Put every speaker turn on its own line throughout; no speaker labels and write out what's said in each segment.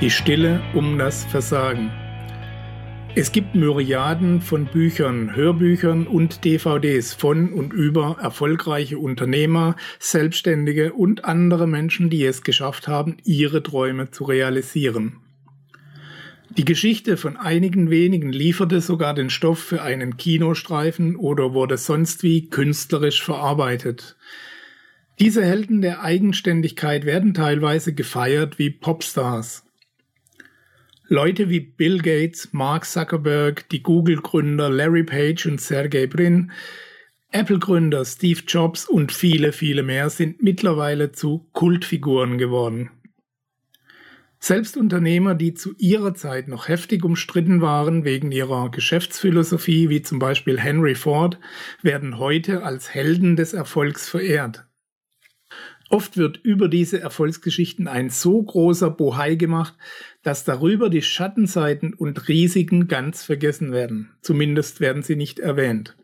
Die Stille um das Versagen. Es gibt Myriaden von Büchern, Hörbüchern und DVDs von und über erfolgreiche Unternehmer, Selbstständige und andere Menschen, die es geschafft haben, ihre Träume zu realisieren. Die Geschichte von einigen wenigen lieferte sogar den Stoff für einen Kinostreifen oder wurde sonst wie künstlerisch verarbeitet. Diese Helden der Eigenständigkeit werden teilweise gefeiert wie Popstars. Leute wie Bill Gates, Mark Zuckerberg, die Google-Gründer Larry Page und Sergey Brin, Apple-Gründer Steve Jobs und viele, viele mehr sind mittlerweile zu Kultfiguren geworden. Selbst Unternehmer, die zu ihrer Zeit noch heftig umstritten waren wegen ihrer Geschäftsphilosophie, wie zum Beispiel Henry Ford, werden heute als Helden des Erfolgs verehrt. Oft wird über diese Erfolgsgeschichten ein so großer Bohai gemacht, dass darüber die Schattenseiten und Risiken ganz vergessen werden. Zumindest werden sie nicht erwähnt.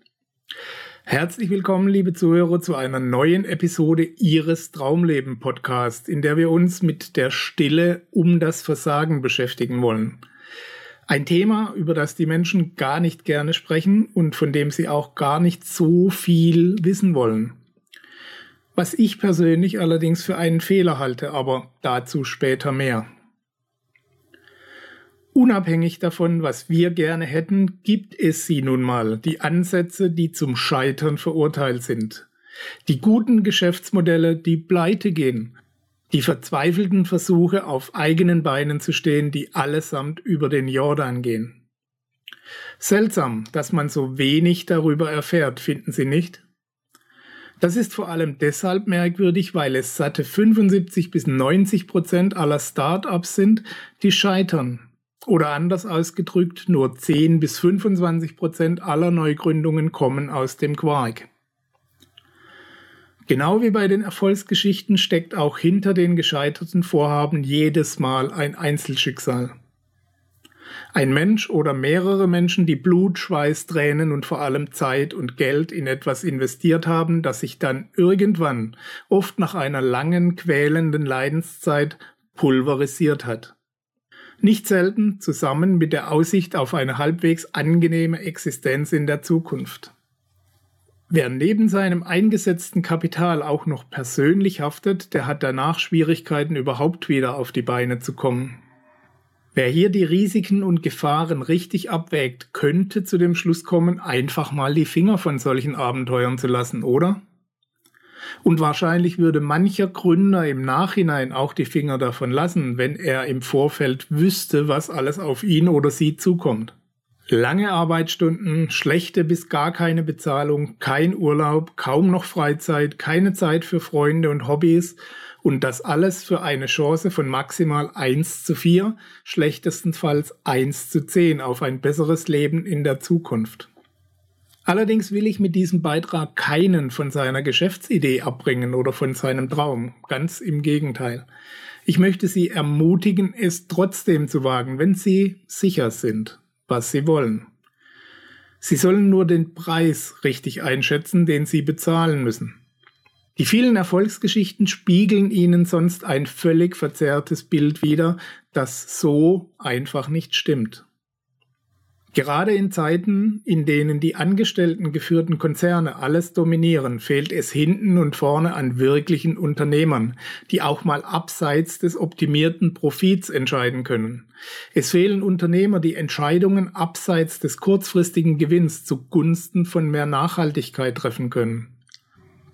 Herzlich willkommen, liebe Zuhörer, zu einer neuen Episode Ihres Traumleben Podcast, in der wir uns mit der Stille um das Versagen beschäftigen wollen. Ein Thema, über das die Menschen gar nicht gerne sprechen und von dem sie auch gar nicht so viel wissen wollen was ich persönlich allerdings für einen Fehler halte, aber dazu später mehr. Unabhängig davon, was wir gerne hätten, gibt es sie nun mal, die Ansätze, die zum Scheitern verurteilt sind. Die guten Geschäftsmodelle, die pleite gehen. Die verzweifelten Versuche, auf eigenen Beinen zu stehen, die allesamt über den Jordan gehen. Seltsam, dass man so wenig darüber erfährt, finden Sie nicht? Das ist vor allem deshalb merkwürdig, weil es satte 75 bis 90 Prozent aller Startups sind, die scheitern. Oder anders ausgedrückt, nur 10 bis 25 Prozent aller Neugründungen kommen aus dem Quark. Genau wie bei den Erfolgsgeschichten steckt auch hinter den gescheiterten Vorhaben jedes Mal ein Einzelschicksal. Ein Mensch oder mehrere Menschen, die Blut, Schweiß, Tränen und vor allem Zeit und Geld in etwas investiert haben, das sich dann irgendwann, oft nach einer langen, quälenden Leidenszeit, pulverisiert hat. Nicht selten zusammen mit der Aussicht auf eine halbwegs angenehme Existenz in der Zukunft. Wer neben seinem eingesetzten Kapital auch noch persönlich haftet, der hat danach Schwierigkeiten überhaupt wieder auf die Beine zu kommen. Wer hier die Risiken und Gefahren richtig abwägt, könnte zu dem Schluss kommen, einfach mal die Finger von solchen Abenteuern zu lassen, oder? Und wahrscheinlich würde mancher Gründer im Nachhinein auch die Finger davon lassen, wenn er im Vorfeld wüsste, was alles auf ihn oder sie zukommt. Lange Arbeitsstunden, schlechte bis gar keine Bezahlung, kein Urlaub, kaum noch Freizeit, keine Zeit für Freunde und Hobbys und das alles für eine Chance von maximal 1 zu 4, schlechtestenfalls 1 zu 10 auf ein besseres Leben in der Zukunft. Allerdings will ich mit diesem Beitrag keinen von seiner Geschäftsidee abbringen oder von seinem Traum. Ganz im Gegenteil. Ich möchte Sie ermutigen, es trotzdem zu wagen, wenn Sie sicher sind, was Sie wollen. Sie sollen nur den Preis richtig einschätzen, den Sie bezahlen müssen. Die vielen Erfolgsgeschichten spiegeln ihnen sonst ein völlig verzerrtes Bild wider, das so einfach nicht stimmt. Gerade in Zeiten, in denen die Angestellten geführten Konzerne alles dominieren, fehlt es hinten und vorne an wirklichen Unternehmern, die auch mal abseits des optimierten Profits entscheiden können. Es fehlen Unternehmer, die Entscheidungen abseits des kurzfristigen Gewinns zugunsten von mehr Nachhaltigkeit treffen können.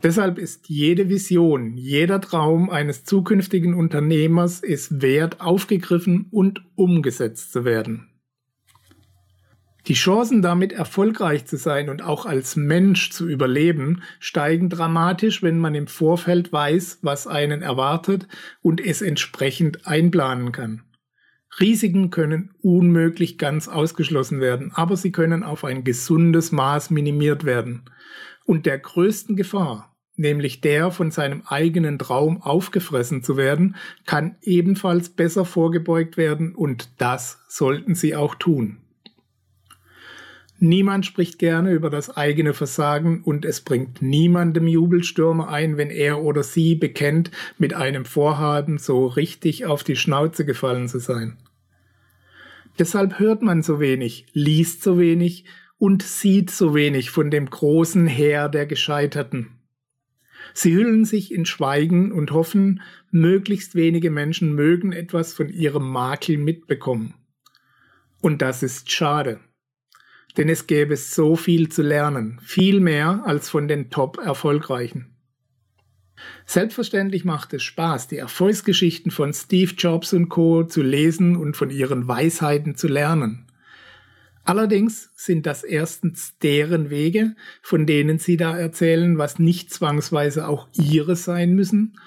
Deshalb ist jede Vision, jeder Traum eines zukünftigen Unternehmers es wert, aufgegriffen und umgesetzt zu werden. Die Chancen damit erfolgreich zu sein und auch als Mensch zu überleben, steigen dramatisch, wenn man im Vorfeld weiß, was einen erwartet und es entsprechend einplanen kann. Risiken können unmöglich ganz ausgeschlossen werden, aber sie können auf ein gesundes Maß minimiert werden. Und der größten Gefahr, nämlich der von seinem eigenen Traum aufgefressen zu werden, kann ebenfalls besser vorgebeugt werden und das sollten Sie auch tun. Niemand spricht gerne über das eigene Versagen und es bringt niemandem Jubelstürme ein, wenn er oder sie bekennt, mit einem Vorhaben so richtig auf die Schnauze gefallen zu sein. Deshalb hört man so wenig, liest so wenig und sieht so wenig von dem großen Heer der Gescheiterten. Sie hüllen sich in Schweigen und hoffen, möglichst wenige Menschen mögen etwas von ihrem Makel mitbekommen. Und das ist schade. Denn es gäbe so viel zu lernen, viel mehr als von den Top-Erfolgreichen. Selbstverständlich macht es Spaß, die Erfolgsgeschichten von Steve Jobs und Co. zu lesen und von ihren Weisheiten zu lernen. Allerdings sind das erstens deren Wege, von denen sie da erzählen, was nicht zwangsweise auch ihre sein müssen.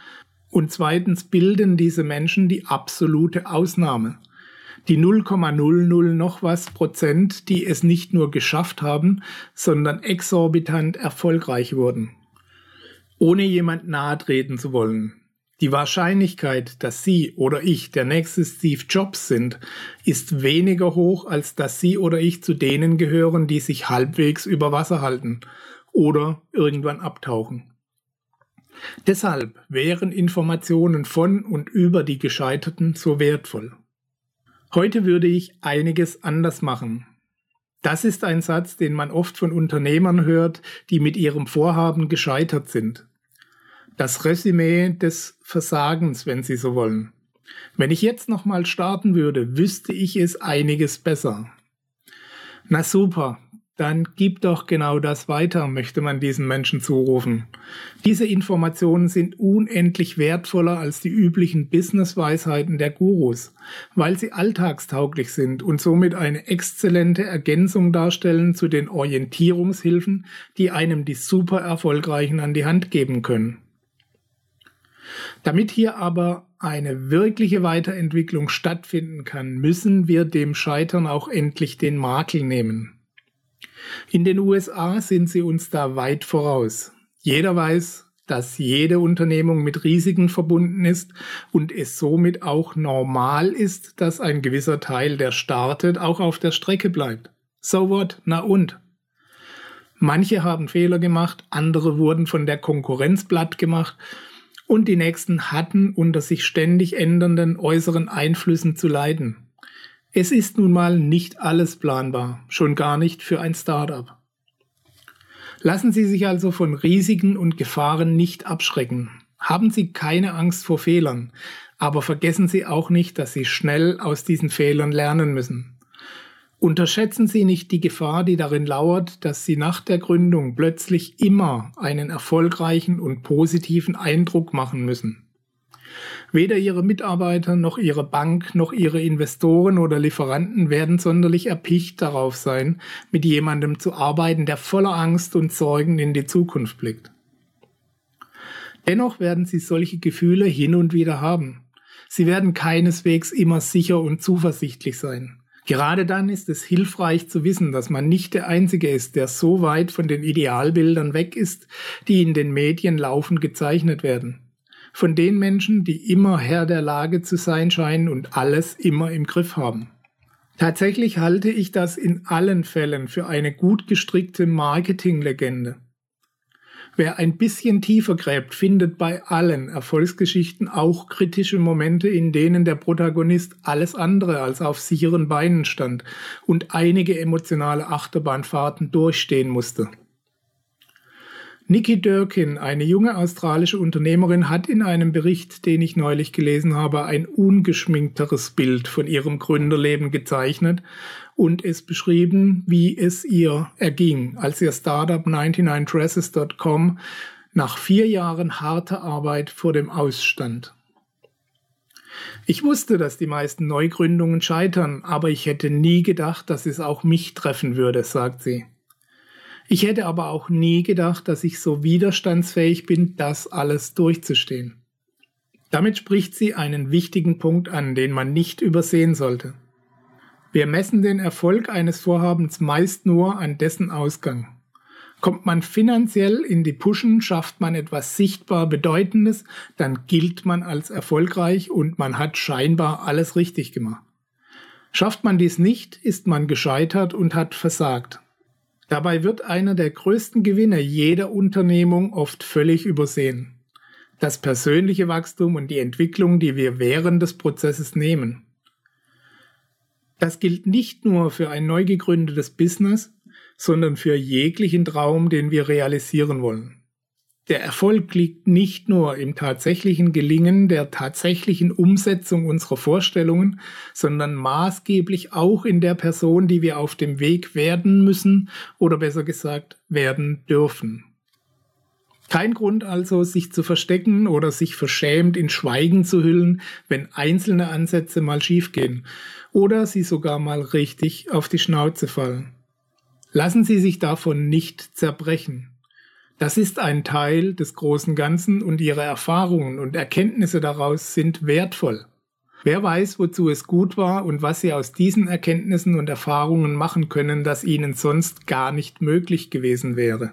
Und zweitens bilden diese Menschen die absolute Ausnahme. Die 0,00 noch was Prozent, die es nicht nur geschafft haben, sondern exorbitant erfolgreich wurden. Ohne jemand nahe treten zu wollen, die Wahrscheinlichkeit, dass Sie oder ich der nächste Steve Jobs sind, ist weniger hoch, als dass Sie oder ich zu denen gehören, die sich halbwegs über Wasser halten oder irgendwann abtauchen. Deshalb wären Informationen von und über die Gescheiterten so wertvoll. Heute würde ich einiges anders machen. Das ist ein Satz, den man oft von Unternehmern hört, die mit ihrem Vorhaben gescheitert sind das Resümee des Versagens, wenn Sie so wollen. Wenn ich jetzt nochmal starten würde, wüsste ich es einiges besser. Na super, dann gib doch genau das weiter, möchte man diesen Menschen zurufen. Diese Informationen sind unendlich wertvoller als die üblichen Business-Weisheiten der Gurus, weil sie alltagstauglich sind und somit eine exzellente Ergänzung darstellen zu den Orientierungshilfen, die einem die super erfolgreichen an die Hand geben können. Damit hier aber eine wirkliche Weiterentwicklung stattfinden kann, müssen wir dem Scheitern auch endlich den Makel nehmen. In den USA sind sie uns da weit voraus. Jeder weiß, dass jede Unternehmung mit Risiken verbunden ist und es somit auch normal ist, dass ein gewisser Teil, der startet, auch auf der Strecke bleibt. So what? Na und? Manche haben Fehler gemacht, andere wurden von der Konkurrenz platt gemacht und die nächsten hatten unter sich ständig ändernden äußeren Einflüssen zu leiden. Es ist nun mal nicht alles planbar, schon gar nicht für ein Startup. Lassen Sie sich also von Risiken und Gefahren nicht abschrecken. Haben Sie keine Angst vor Fehlern, aber vergessen Sie auch nicht, dass Sie schnell aus diesen Fehlern lernen müssen. Unterschätzen Sie nicht die Gefahr, die darin lauert, dass Sie nach der Gründung plötzlich immer einen erfolgreichen und positiven Eindruck machen müssen. Weder Ihre Mitarbeiter noch Ihre Bank noch Ihre Investoren oder Lieferanten werden sonderlich erpicht darauf sein, mit jemandem zu arbeiten, der voller Angst und Sorgen in die Zukunft blickt. Dennoch werden Sie solche Gefühle hin und wieder haben. Sie werden keineswegs immer sicher und zuversichtlich sein. Gerade dann ist es hilfreich zu wissen, dass man nicht der Einzige ist, der so weit von den Idealbildern weg ist, die in den Medien laufend gezeichnet werden. Von den Menschen, die immer Herr der Lage zu sein scheinen und alles immer im Griff haben. Tatsächlich halte ich das in allen Fällen für eine gut gestrickte Marketinglegende. Wer ein bisschen tiefer gräbt, findet bei allen Erfolgsgeschichten auch kritische Momente, in denen der Protagonist alles andere als auf sicheren Beinen stand und einige emotionale Achterbahnfahrten durchstehen musste. Nikki Durkin, eine junge australische Unternehmerin, hat in einem Bericht, den ich neulich gelesen habe, ein ungeschminkteres Bild von ihrem Gründerleben gezeichnet und es beschrieben, wie es ihr erging, als ihr Startup 99dresses.com nach vier Jahren harter Arbeit vor dem Ausstand. Ich wusste, dass die meisten Neugründungen scheitern, aber ich hätte nie gedacht, dass es auch mich treffen würde, sagt sie. Ich hätte aber auch nie gedacht, dass ich so widerstandsfähig bin, das alles durchzustehen. Damit spricht sie einen wichtigen Punkt an, den man nicht übersehen sollte. Wir messen den Erfolg eines Vorhabens meist nur an dessen Ausgang. Kommt man finanziell in die Puschen, schafft man etwas sichtbar Bedeutendes, dann gilt man als erfolgreich und man hat scheinbar alles richtig gemacht. Schafft man dies nicht, ist man gescheitert und hat versagt. Dabei wird einer der größten Gewinne jeder Unternehmung oft völlig übersehen. Das persönliche Wachstum und die Entwicklung, die wir während des Prozesses nehmen. Das gilt nicht nur für ein neu gegründetes Business, sondern für jeglichen Traum, den wir realisieren wollen. Der Erfolg liegt nicht nur im tatsächlichen Gelingen der tatsächlichen Umsetzung unserer Vorstellungen, sondern maßgeblich auch in der Person, die wir auf dem Weg werden müssen oder besser gesagt werden dürfen. Kein Grund also, sich zu verstecken oder sich verschämt in Schweigen zu hüllen, wenn einzelne Ansätze mal schiefgehen oder sie sogar mal richtig auf die Schnauze fallen. Lassen Sie sich davon nicht zerbrechen. Das ist ein Teil des großen Ganzen und Ihre Erfahrungen und Erkenntnisse daraus sind wertvoll. Wer weiß, wozu es gut war und was Sie aus diesen Erkenntnissen und Erfahrungen machen können, das Ihnen sonst gar nicht möglich gewesen wäre.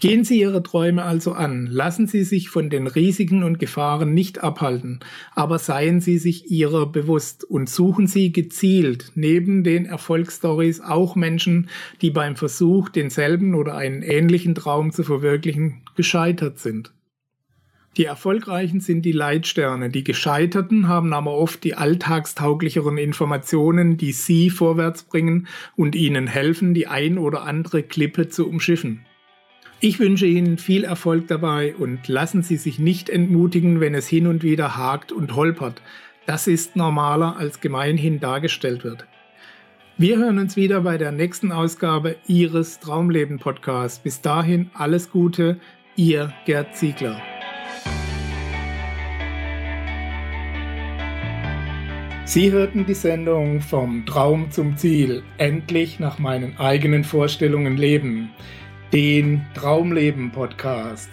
Gehen Sie Ihre Träume also an, lassen Sie sich von den Risiken und Gefahren nicht abhalten, aber seien Sie sich ihrer bewusst und suchen Sie gezielt neben den Erfolgsstories auch Menschen, die beim Versuch, denselben oder einen ähnlichen Traum zu verwirklichen, gescheitert sind. Die Erfolgreichen sind die Leitsterne, die Gescheiterten haben aber oft die alltagstauglicheren Informationen, die Sie vorwärts bringen und Ihnen helfen, die ein oder andere Klippe zu umschiffen. Ich wünsche Ihnen viel Erfolg dabei und lassen Sie sich nicht entmutigen, wenn es hin und wieder hakt und holpert. Das ist normaler als gemeinhin dargestellt wird. Wir hören uns wieder bei der nächsten Ausgabe Ihres Traumleben Podcasts. Bis dahin alles Gute, Ihr Gerd Ziegler. Sie hörten die Sendung Vom Traum zum Ziel, endlich nach meinen eigenen Vorstellungen leben den Traumleben Podcast.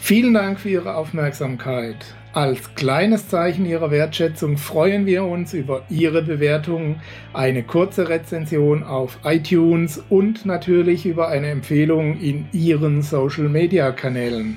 Vielen Dank für Ihre Aufmerksamkeit. Als kleines Zeichen Ihrer Wertschätzung freuen wir uns über Ihre Bewertung, eine kurze Rezension auf iTunes und natürlich über eine Empfehlung in Ihren Social-Media-Kanälen.